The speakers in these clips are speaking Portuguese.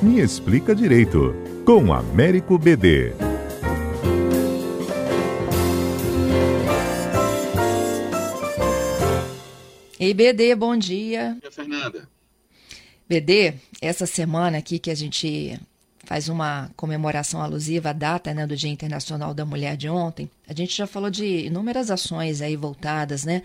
Me Explica Direito, com Américo BD. Ei, BD, bom dia. Bom dia, Fernanda. BD, essa semana aqui que a gente faz uma comemoração alusiva à data né, do Dia Internacional da Mulher de ontem, a gente já falou de inúmeras ações aí voltadas, né?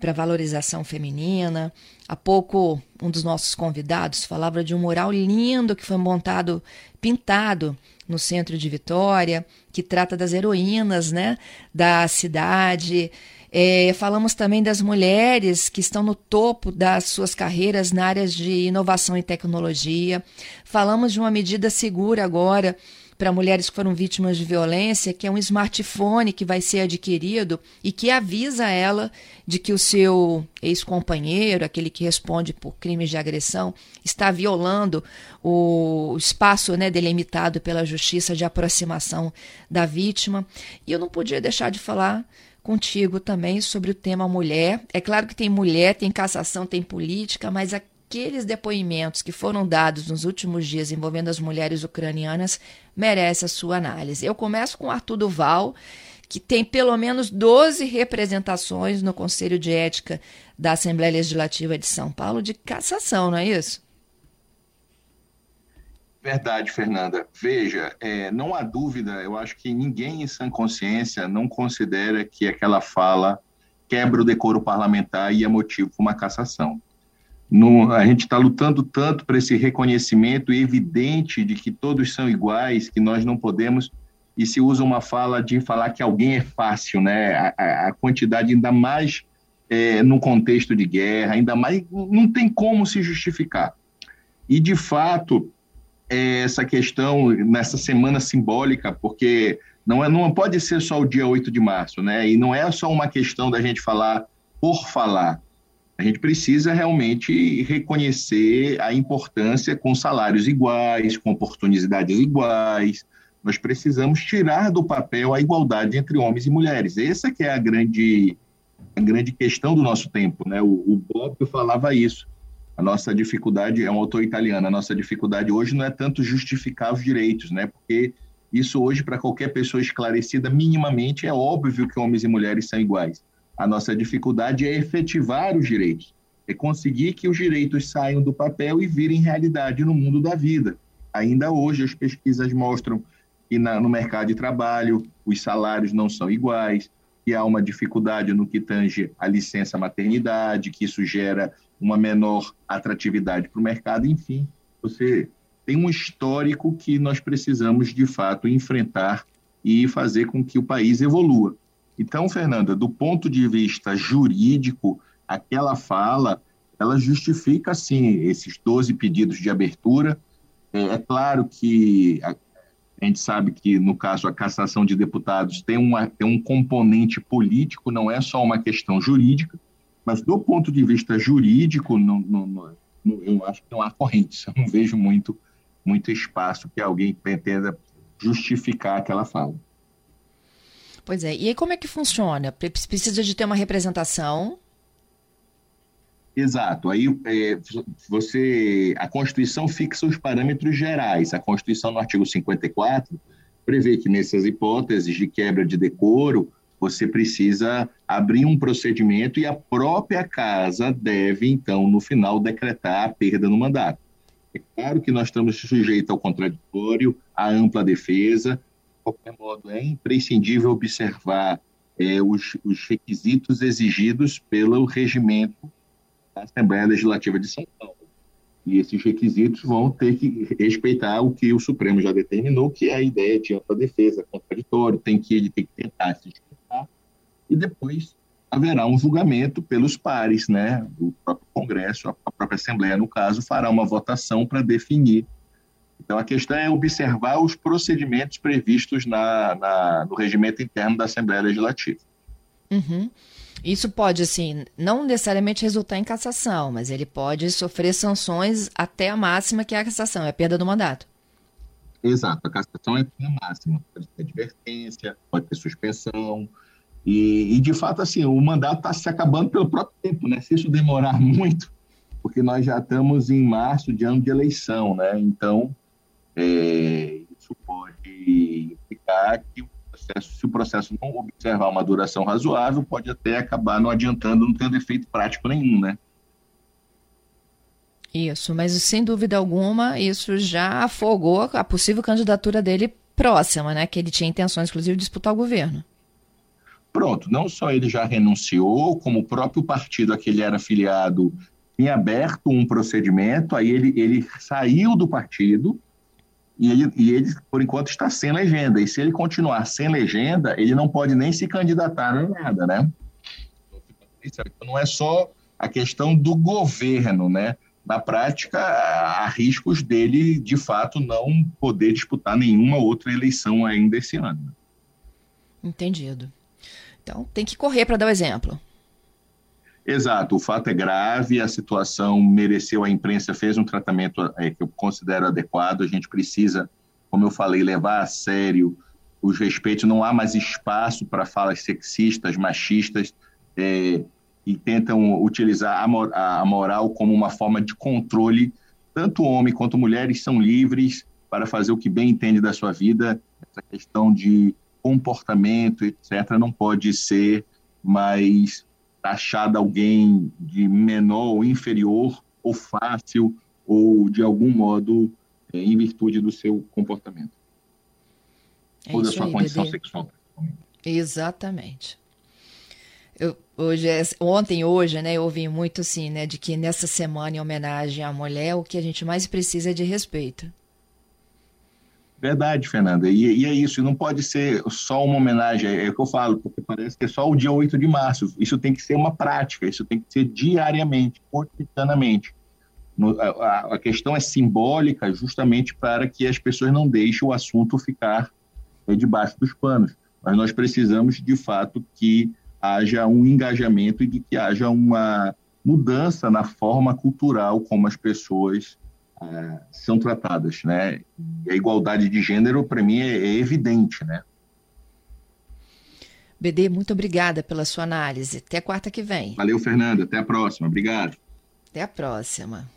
Para valorização feminina. Há pouco, um dos nossos convidados falava de um mural lindo que foi montado, pintado no centro de Vitória, que trata das heroínas né, da cidade. É, falamos também das mulheres que estão no topo das suas carreiras na área de inovação e tecnologia. Falamos de uma medida segura agora para mulheres que foram vítimas de violência, que é um smartphone que vai ser adquirido e que avisa ela de que o seu ex-companheiro, aquele que responde por crimes de agressão, está violando o espaço né, delimitado pela justiça de aproximação da vítima. E eu não podia deixar de falar contigo também sobre o tema mulher. É claro que tem mulher, tem cassação, tem política, mas a aqueles depoimentos que foram dados nos últimos dias envolvendo as mulheres ucranianas merece a sua análise. Eu começo com Arthur Duval, que tem pelo menos 12 representações no Conselho de Ética da Assembleia Legislativa de São Paulo de cassação, não é isso? Verdade, Fernanda. Veja, é, não há dúvida, eu acho que ninguém em sã consciência não considera que aquela fala quebra o decoro parlamentar e é motivo para uma cassação. No, a gente está lutando tanto para esse reconhecimento evidente de que todos são iguais, que nós não podemos, e se usa uma fala de falar que alguém é fácil, né? A, a quantidade, ainda mais é, no contexto de guerra, ainda mais, não tem como se justificar. E, de fato, é, essa questão, nessa semana simbólica, porque não, é, não pode ser só o dia 8 de março, né? E não é só uma questão da gente falar por falar a gente precisa realmente reconhecer a importância com salários iguais, com oportunidades iguais. Nós precisamos tirar do papel a igualdade entre homens e mulheres. Essa que é a grande, a grande questão do nosso tempo. Né? O, o Bob falava isso. A nossa dificuldade, é um autor italiano, a nossa dificuldade hoje não é tanto justificar os direitos, né? porque isso hoje, para qualquer pessoa esclarecida minimamente, é óbvio que homens e mulheres são iguais a nossa dificuldade é efetivar os direitos, é conseguir que os direitos saiam do papel e virem realidade no mundo da vida. Ainda hoje, as pesquisas mostram que na, no mercado de trabalho os salários não são iguais, que há uma dificuldade no que tange a licença maternidade, que isso gera uma menor atratividade para o mercado, enfim, você tem um histórico que nós precisamos de fato enfrentar e fazer com que o país evolua. Então, Fernanda, do ponto de vista jurídico, aquela fala, ela justifica, sim, esses 12 pedidos de abertura. É, é claro que a, a, gente sabe que, no caso, a cassação de deputados tem, uma, tem um componente político, não é só uma questão jurídica, mas do ponto de vista jurídico, não, não, eu acho que não há correntes, eu não vejo muito, muito espaço que alguém pretenda justificar aquela fala. Pois é. E aí como é que funciona? Precisa de ter uma representação? Exato. Aí é, você, a Constituição fixa os parâmetros gerais. A Constituição, no artigo 54, prevê que nessas hipóteses de quebra de decoro, você precisa abrir um procedimento e a própria casa deve, então, no final, decretar a perda no mandato. É claro que nós estamos sujeitos ao contraditório, à ampla defesa, qualquer modo, é imprescindível observar é, os, os, requisitos exigidos pelo regimento da Assembleia Legislativa de São Paulo. E esses requisitos vão ter que respeitar o que o Supremo já determinou, que é a ideia de ampla defesa, contraditório, tem que ele tem que tentar se explicar, e depois haverá um julgamento pelos pares, né? O próprio Congresso, a própria Assembleia, no caso, fará uma votação para definir então, a questão é observar os procedimentos previstos na, na no regimento interno da Assembleia Legislativa. Uhum. Isso pode, assim, não necessariamente resultar em cassação, mas ele pode sofrer sanções até a máxima, que é a cassação, é a perda do mandato. Exato, a cassação é a máxima. Pode ter advertência, pode ter suspensão. E, e de fato, assim, o mandato está se acabando pelo próprio tempo, né? Se isso demorar muito, porque nós já estamos em março de ano de eleição, né? Então, é, isso pode implicar que o processo, se o processo não observar uma duração razoável, pode até acabar não adiantando, não tendo efeito prático nenhum, né? Isso, mas sem dúvida alguma, isso já afogou a possível candidatura dele próxima, né? Que ele tinha intenções, inclusive, de disputar o governo. Pronto, não só ele já renunciou, como o próprio partido a que ele era afiliado tinha aberto um procedimento, aí ele, ele saiu do partido e ele, e ele, por enquanto, está sem legenda. E se ele continuar sem legenda, ele não pode nem se candidatar a nada, né? Então, não é só a questão do governo, né? Na prática, há riscos dele, de fato, não poder disputar nenhuma outra eleição ainda esse ano. Entendido. Então, tem que correr para dar o exemplo. Exato, o fato é grave, a situação mereceu, a imprensa fez um tratamento é, que eu considero adequado, a gente precisa, como eu falei, levar a sério os respeitos, não há mais espaço para falas sexistas, machistas, é, e tentam utilizar a, mor a moral como uma forma de controle, tanto homem quanto mulheres são livres para fazer o que bem entende da sua vida, essa questão de comportamento, etc., não pode ser mais taxada alguém de menor ou inferior, ou fácil, ou de algum modo é, em virtude do seu comportamento. É ou da sua aí, condição bebê. sexual. Exatamente. Eu, hoje, é, ontem, hoje, né, eu ouvi muito assim, né, de que nessa semana em homenagem à mulher, o que a gente mais precisa é de respeito. Verdade, Fernanda. E, e, é isso, não pode ser só uma homenagem, é o que eu falo, porque parece que é só o dia 8 de março. Isso tem que ser uma prática, isso tem que ser diariamente, cotidianamente. No, a, a, questão é simbólica justamente para que as pessoas não deixem o assunto ficar é, debaixo dos panos. Mas nós precisamos, de fato, que haja um engajamento e de que haja uma mudança na forma cultural como as pessoas é, são tratadas, né? E a igualdade de gênero, para mim, é, é evidente, né? BD, muito obrigada pela sua análise. Até quarta que vem. Valeu, Fernanda. Até a próxima. Obrigado. Até a próxima.